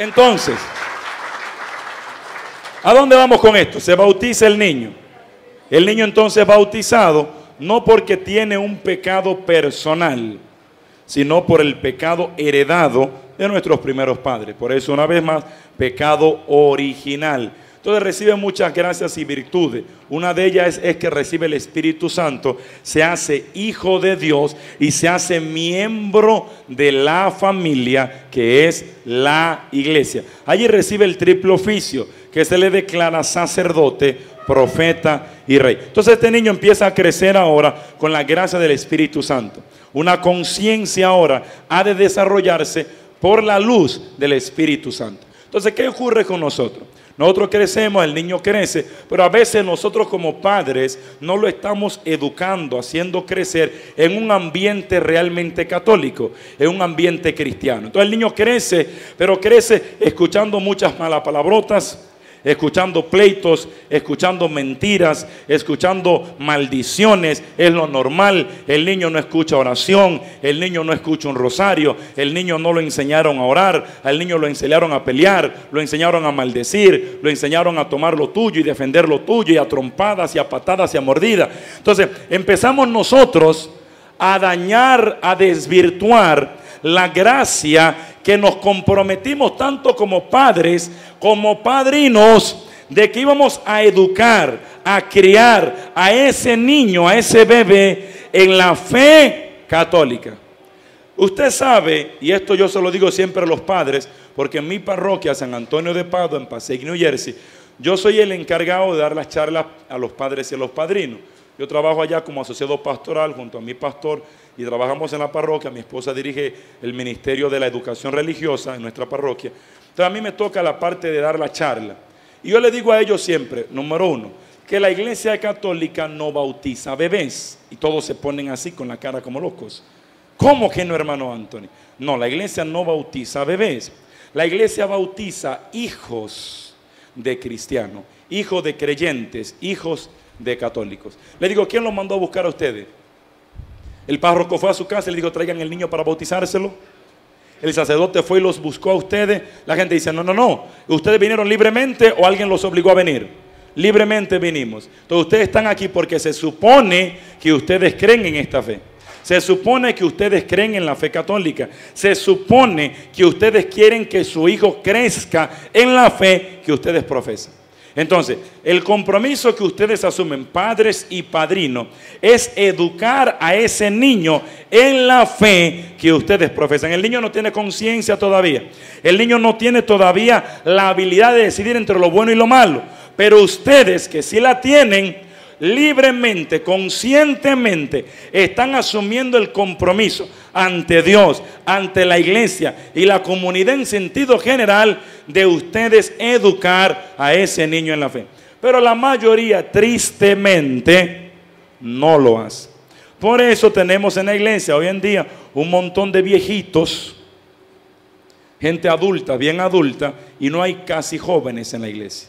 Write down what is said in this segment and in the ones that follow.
Entonces, ¿a dónde vamos con esto? Se bautiza el niño. El niño entonces bautizado no porque tiene un pecado personal, sino por el pecado heredado de nuestros primeros padres. Por eso, una vez más, pecado original. Entonces recibe muchas gracias y virtudes. Una de ellas es, que recibe el Espíritu Santo, se hace hijo de Dios y se hace miembro de la familia que es la iglesia. Allí recibe el triple oficio, que se le declara sacerdote, profeta y rey. Entonces este niño empieza a crecer ahora con la gracia del Espíritu Santo. Una conciencia ahora ha de desarrollarse por la luz del Espíritu Santo. Entonces, ¿qué ocurre con nosotros? Nosotros crecemos, el niño crece, pero a veces nosotros como padres no lo estamos educando, haciendo crecer en un ambiente realmente católico, en un ambiente cristiano. Entonces el niño crece, pero crece escuchando muchas malas palabrotas, escuchando pleitos, escuchando mentiras, escuchando maldiciones, es lo normal. El niño no escucha oración, el niño no escucha un rosario, el niño no lo enseñaron a orar, al niño lo enseñaron a pelear, lo enseñaron a maldecir, lo enseñaron a tomar lo tuyo y defender lo tuyo y a trompadas y a patadas y a mordidas. Entonces empezamos nosotros a dañar, a desvirtuar la gracia que nos comprometimos tanto como padres como padrinos de que íbamos a educar, a criar a ese niño, a ese bebé en la fe católica. Usted sabe, y esto yo se lo digo siempre a los padres, porque en mi parroquia, San Antonio de Padua, en Passaic, New Jersey, yo soy el encargado de dar las charlas a los padres y a los padrinos. Yo trabajo allá como asociado pastoral junto a mi pastor y trabajamos en la parroquia. Mi esposa dirige el Ministerio de la Educación Religiosa en nuestra parroquia. Entonces a mí me toca la parte de dar la charla. Y yo le digo a ellos siempre, número uno, que la iglesia católica no bautiza bebés. Y todos se ponen así con la cara como locos. ¿Cómo que no, hermano Anthony? No, la iglesia no bautiza bebés. La iglesia bautiza hijos de cristianos, hijos de creyentes, hijos de católicos. Le digo, ¿quién los mandó a buscar a ustedes? El párroco fue a su casa y le dijo, traigan el niño para bautizárselo. El sacerdote fue y los buscó a ustedes. La gente dice, no, no, no. ¿Ustedes vinieron libremente o alguien los obligó a venir? Libremente vinimos. Entonces ustedes están aquí porque se supone que ustedes creen en esta fe. Se supone que ustedes creen en la fe católica. Se supone que ustedes quieren que su hijo crezca en la fe que ustedes profesan. Entonces, el compromiso que ustedes asumen, padres y padrinos, es educar a ese niño en la fe que ustedes profesan. El niño no tiene conciencia todavía. El niño no tiene todavía la habilidad de decidir entre lo bueno y lo malo. Pero ustedes que sí la tienen, libremente, conscientemente, están asumiendo el compromiso ante Dios, ante la iglesia y la comunidad en sentido general de ustedes educar a ese niño en la fe. Pero la mayoría, tristemente, no lo hace. Por eso tenemos en la iglesia hoy en día un montón de viejitos, gente adulta, bien adulta, y no hay casi jóvenes en la iglesia.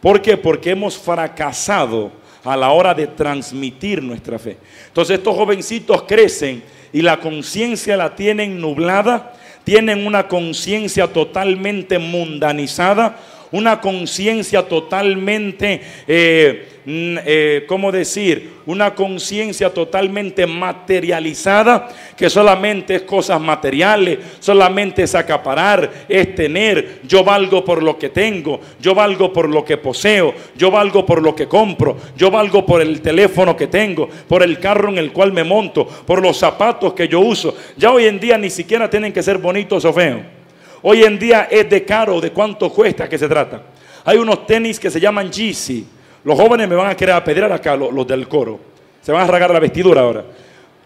¿Por qué? Porque hemos fracasado a la hora de transmitir nuestra fe. Entonces estos jovencitos crecen y la conciencia la tienen nublada, tienen una conciencia totalmente mundanizada, una conciencia totalmente, eh, eh, ¿cómo decir? Una conciencia totalmente materializada, que solamente es cosas materiales, solamente es acaparar, es tener. Yo valgo por lo que tengo, yo valgo por lo que poseo, yo valgo por lo que compro, yo valgo por el teléfono que tengo, por el carro en el cual me monto, por los zapatos que yo uso. Ya hoy en día ni siquiera tienen que ser bonitos o feos. Hoy en día es de caro, de cuánto cuesta que se trata. Hay unos tenis que se llaman Yeezy. Los jóvenes me van a querer apedrear acá, los, los del coro. Se van a rasgar la vestidura ahora.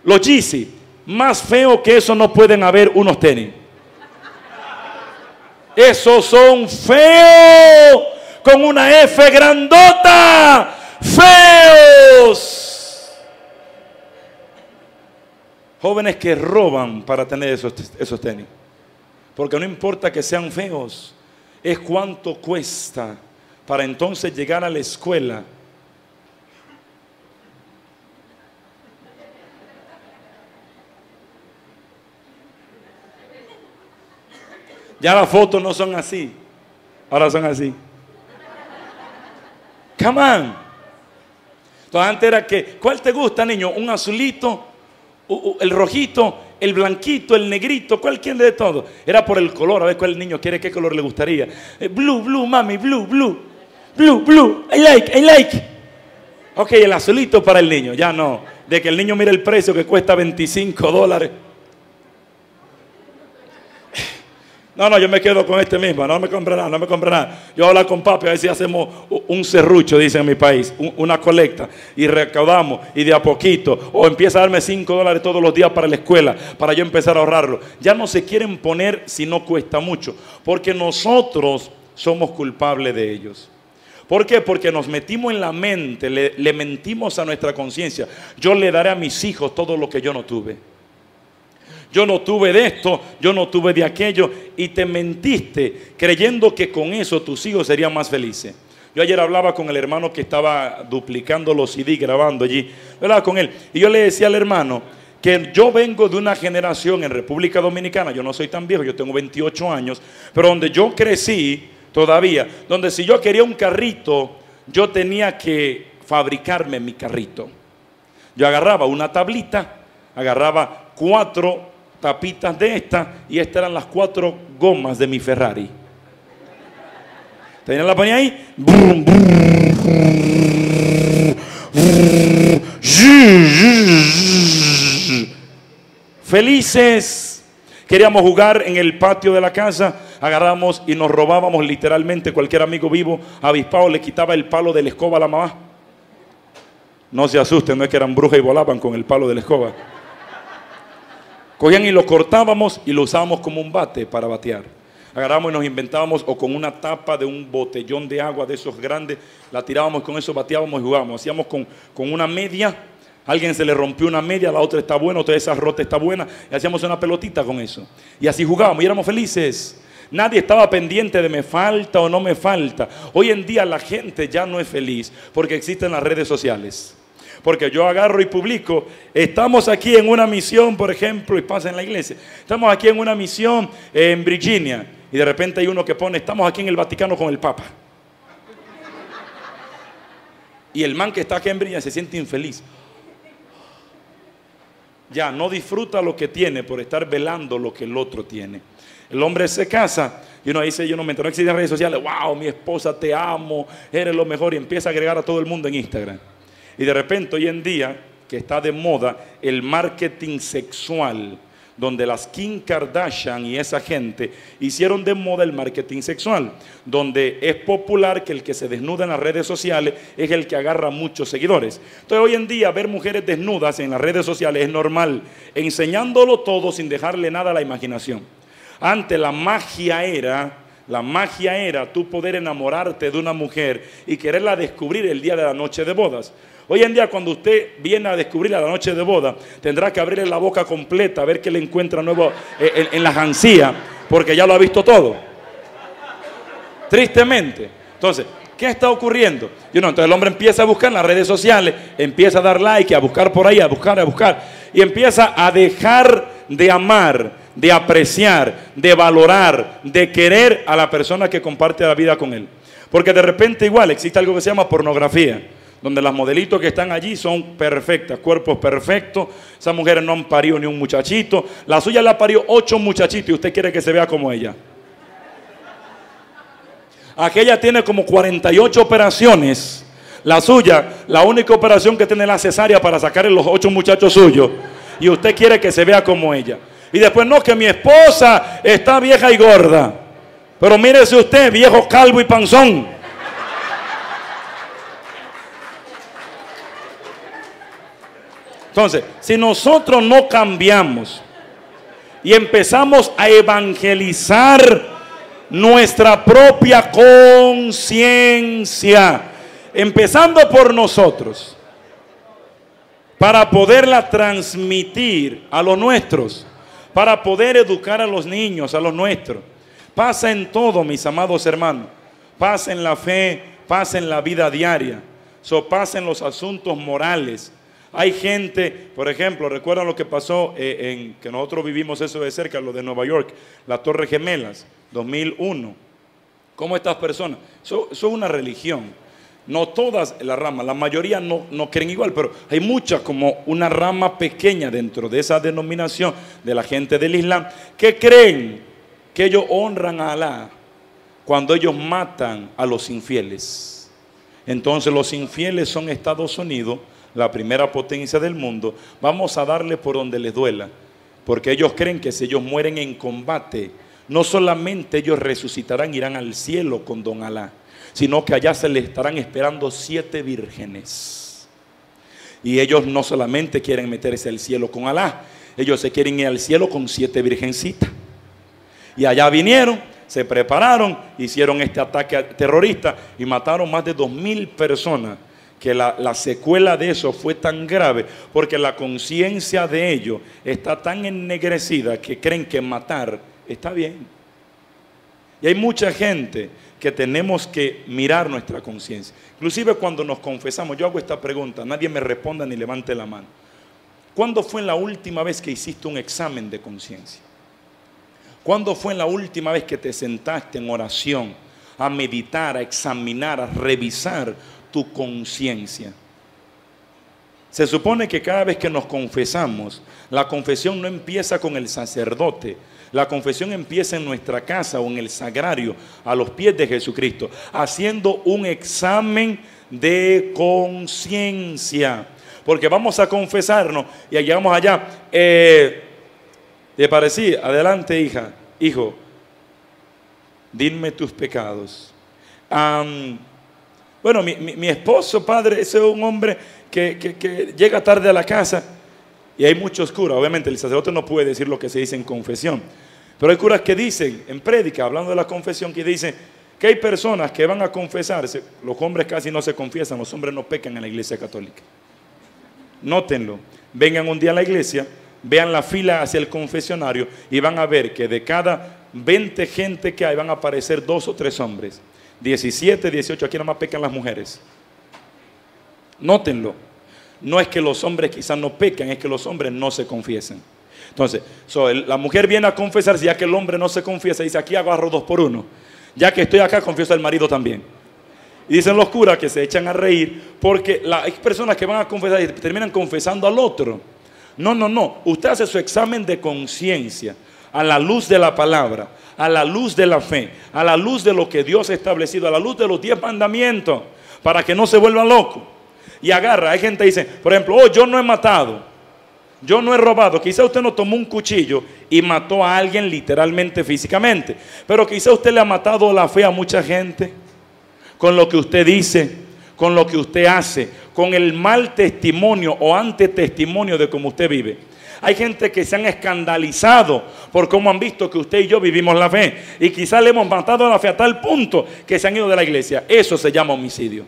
Los Yeezy, más feo que eso no pueden haber unos tenis. Esos son feos, con una F grandota. Feos. Jóvenes que roban para tener esos, esos tenis. Porque no importa que sean feos, es cuánto cuesta para entonces llegar a la escuela. Ya las fotos no son así. Ahora son así. Come on. Entonces antes era que, ¿cuál te gusta, niño? ¿Un azulito? ¿El rojito? ¿El blanquito? ¿El negrito? ¿Cuál quiere de todo? Era por el color, a ver cuál niño quiere, qué color le gustaría. Eh, blue, blue, mami, blue, blue. Blue, blue, I like, I like. Ok, el azulito para el niño, ya no. De que el niño mire el precio que cuesta 25 dólares. No, no, yo me quedo con este mismo, no me compre nada, no me compre nada. Yo hablo con papi, a ver si hacemos un serrucho, dice en mi país, una colecta, y recaudamos, y de a poquito, o empieza a darme 5 dólares todos los días para la escuela, para yo empezar a ahorrarlo. Ya no se quieren poner si no cuesta mucho, porque nosotros somos culpables de ellos. ¿Por qué? Porque nos metimos en la mente, le mentimos a nuestra conciencia. Yo le daré a mis hijos todo lo que yo no tuve yo no tuve de esto, yo no tuve de aquello, y te mentiste creyendo que con eso tus hijos serían más felices. Yo ayer hablaba con el hermano que estaba duplicando los CD, grabando allí, hablaba con él, y yo le decía al hermano que yo vengo de una generación en República Dominicana, yo no soy tan viejo, yo tengo 28 años, pero donde yo crecí todavía, donde si yo quería un carrito, yo tenía que fabricarme mi carrito. Yo agarraba una tablita, agarraba cuatro tapitas de esta y estas eran las cuatro gomas de mi Ferrari. ¿Tenían la ponía ahí? Felices. Queríamos jugar en el patio de la casa, agarramos y nos robábamos literalmente cualquier amigo vivo, avispado, le quitaba el palo de la escoba a la mamá. No se asusten, no es que eran brujas y volaban con el palo de la escoba. Cogían y lo cortábamos y lo usábamos como un bate para batear. Agarramos y nos inventábamos o con una tapa de un botellón de agua de esos grandes, la tirábamos con eso, bateábamos y jugábamos. Hacíamos con, con una media, alguien se le rompió una media, la otra está buena, otra esa rota está buena, y hacíamos una pelotita con eso. Y así jugábamos y éramos felices. Nadie estaba pendiente de me falta o no me falta. Hoy en día la gente ya no es feliz porque existen las redes sociales. Porque yo agarro y publico, estamos aquí en una misión, por ejemplo, y pasa en la iglesia, estamos aquí en una misión en Virginia, y de repente hay uno que pone, estamos aquí en el Vaticano con el Papa. Y el man que está aquí en Virginia se siente infeliz. Ya no disfruta lo que tiene por estar velando lo que el otro tiene. El hombre se casa y uno dice, yo no me entero, no existen redes sociales, wow, mi esposa, te amo, eres lo mejor y empieza a agregar a todo el mundo en Instagram. Y de repente hoy en día, que está de moda, el marketing sexual, donde las Kim Kardashian y esa gente hicieron de moda el marketing sexual, donde es popular que el que se desnuda en las redes sociales es el que agarra muchos seguidores. Entonces hoy en día ver mujeres desnudas en las redes sociales es normal, enseñándolo todo sin dejarle nada a la imaginación. Antes la magia era la magia era tú poder enamorarte de una mujer y quererla descubrir el día de la noche de bodas. Hoy en día cuando usted viene a descubrir la noche de boda, tendrá que abrirle la boca completa a ver qué le encuentra nuevo eh, en, la jancía, porque ya lo ha visto todo. Tristemente. Entonces, ¿qué está ocurriendo? Y no, entonces el hombre empieza a buscar en las redes sociales, empieza a dar like, a buscar por ahí, a buscar, a buscar, y empieza a dejar de amar, de apreciar, de valorar, de querer a la persona que comparte la vida con él. Porque de repente igual existe algo que se llama pornografía donde las modelitos que están allí son perfectas, cuerpos perfectos. Esas mujeres no han parido ni un muchachito. La suya le ha parido ocho muchachitos y usted quiere que se vea como ella. Aquella tiene como 48 operaciones. La suya, la única operación que tiene la cesárea para sacarle los ocho muchachos suyos. Y usted quiere que se vea como ella. Y después no, que mi esposa está vieja y gorda. Pero mírese usted, viejo calvo y panzón. Entonces, si nosotros no cambiamos y empezamos a evangelizar nuestra propia conciencia, empezando por nosotros, para poderla transmitir a los nuestros, para poder educar a los niños, a los nuestros. Pasa en todo, mis amados hermanos. Pasa en la fe, pasa en la vida diaria, so, pasa en los asuntos morales hay gente, por ejemplo, recuerdan lo que pasó eh, en que nosotros vivimos eso de cerca, lo de Nueva York, las Torres Gemelas. 2001. ¿Cómo estas personas? Eso, eso es una religión. No todas las ramas, la mayoría no, no, creen igual, pero hay muchas como una rama pequeña dentro de esa denominación de la gente del Islam que creen que ellos honran a Alá cuando ellos matan a los infieles. Entonces los infieles son Estados Unidos, la primera potencia del mundo. Vamos a darle por donde les duela, porque ellos creen que si ellos mueren en combate, no solamente ellos resucitarán, irán al cielo con don Alá sino que allá se les estarán esperando siete vírgenes. Y ellos no solamente quieren meterse al cielo con Alá, ellos se quieren ir al cielo con siete virgencitas. Y allá vinieron, se prepararon, hicieron este ataque terrorista y mataron más de dos mil personas. Que la, la secuela de eso fue tan grave porque la conciencia de ellos está tan ennegrecida que creen que matar está bien. Y hay mucha gente que tenemos que mirar nuestra conciencia. Inclusive cuando nos confesamos, yo hago esta pregunta, nadie me responda ni levante la mano. ¿Cuándo fue la última vez que hiciste un examen de conciencia? ¿Cuándo fue la última vez que te sentaste en oración a meditar, a examinar, a revisar tu conciencia? Se supone que cada vez que nos confesamos, la confesión no empieza con el sacerdote, la confesión empieza en nuestra casa o en el sagrario, a los pies de Jesucristo, haciendo un examen de conciencia. Porque vamos a confesarnos y llegamos allá. Eh, ¿Te parecí? Adelante, hija, hijo, dime tus pecados. Bueno, mi, esposo, padre, ese es un hombre que, que llega tarde a la casa y hay muchos curas, obviamente el sacerdote no puede decir lo que se dice en confesión, pero hay curas que dicen, en prédica, hablando de la confesión, que dicen que hay personas que van a confesarse, los hombres casi no se confiesan, los hombres no pecan en la iglesia católica. Nótenlo, vengan un día a la iglesia, vean la fila hacia el confesionario y van a ver que de cada 20 gente que hay van a aparecer dos o tres hombres. 17, 18, aquí nada más pecan las mujeres. Nótenlo. No es que los hombres quizás no pecan, es que los hombres no se confiesen. Entonces, la mujer viene a confesarse, ya que el hombre no se confiesa, dice, aquí agarro dos por uno. Ya que estoy acá, confieso al marido también. Y dicen los curas que se echan a reír porque hay personas que van a confesar y terminan confesando al otro. No, no, no. Usted hace su examen de conciencia a la luz de la palabra, a la luz de la fe, a la luz de lo que Dios ha establecido, a la luz de los diez mandamientos, para que no se vuelva loco y agarra. Hay gente que dice, por ejemplo, oh, yo no he matado, yo no he robado. Quizá usted no tomó un cuchillo y mató a alguien literalmente, físicamente, pero quizá usted le ha matado la fe a mucha gente con lo que usted dice, con lo que usted hace, con el mal testimonio o antetestimonio de cómo usted vive. Hay gente que se han escandalizado por cómo han visto que usted y yo vivimos la fe. Y quizá le hemos matado la fe a tal punto que se han ido de la iglesia. Eso se llama homicidio.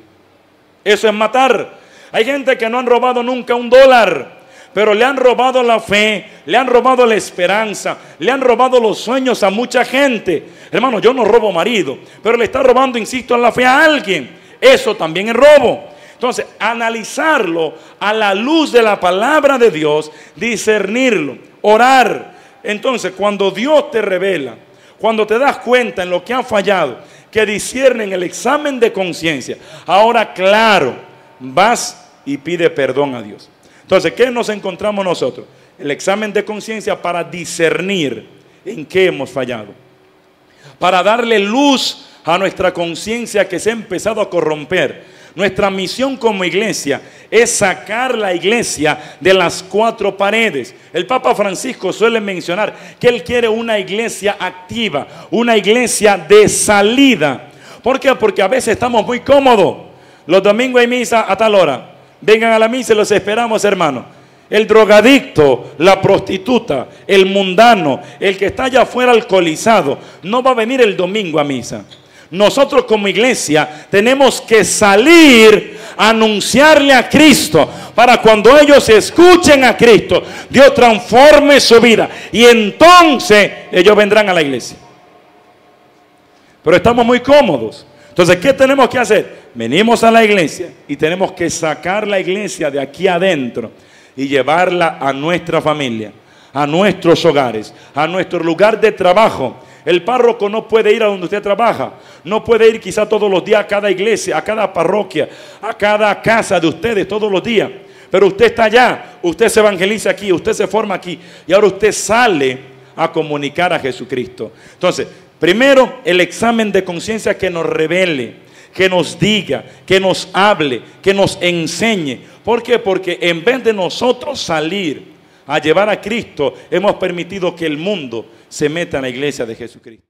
Eso es matar. Hay gente que no han robado nunca un dólar, pero le han robado la fe, le han robado la esperanza, le han robado los sueños a mucha gente. Hermano, yo no robo marido, pero le está robando, insisto, en la fe a alguien. Eso también es robo. Entonces, analizarlo a la luz de la palabra de Dios, discernirlo, orar. Entonces, cuando Dios te revela, cuando te das cuenta en lo que ha fallado, que disciernen el examen de conciencia. Ahora, claro, vas y pide perdón a Dios. Entonces, ¿qué nos encontramos nosotros? El examen de conciencia para discernir en qué hemos fallado. Para darle luz a nuestra conciencia que se ha empezado a corromper nuestra misión como iglesia es sacar la iglesia de las cuatro paredes. El Papa Francisco suele mencionar que él quiere una iglesia activa, una iglesia de salida. ¿Por qué? Porque a veces estamos muy cómodos. Los domingos hay misa a tal hora. Vengan a la misa y los esperamos, hermano. El drogadicto, la prostituta, el mundano, el que está allá afuera alcoholizado, no va a venir el domingo a misa. Nosotros como iglesia tenemos que salir a anunciarle a Cristo para cuando ellos escuchen a Cristo, Dios transforme su vida y entonces ellos vendrán a la iglesia. Pero estamos muy cómodos. Entonces, ¿qué tenemos que hacer? Venimos a la iglesia y tenemos que sacar la iglesia de aquí adentro y llevarla a nuestra familia, a nuestros hogares, a nuestro lugar de trabajo El párroco no puede ir a donde usted trabaja, no puede ir quizá todos los días a cada iglesia, a cada parroquia, a cada casa de ustedes todos los días. Pero usted está allá, usted se evangeliza aquí, usted se forma aquí y ahora usted sale a comunicar a Jesucristo. Entonces, primero el examen de conciencia que nos revele, que nos diga, que nos hable, que nos enseñe. ¿Por qué? Porque en vez de nosotros salir a llevar a Cristo, hemos permitido que el mundo se meta en la iglesia de Jesucristo.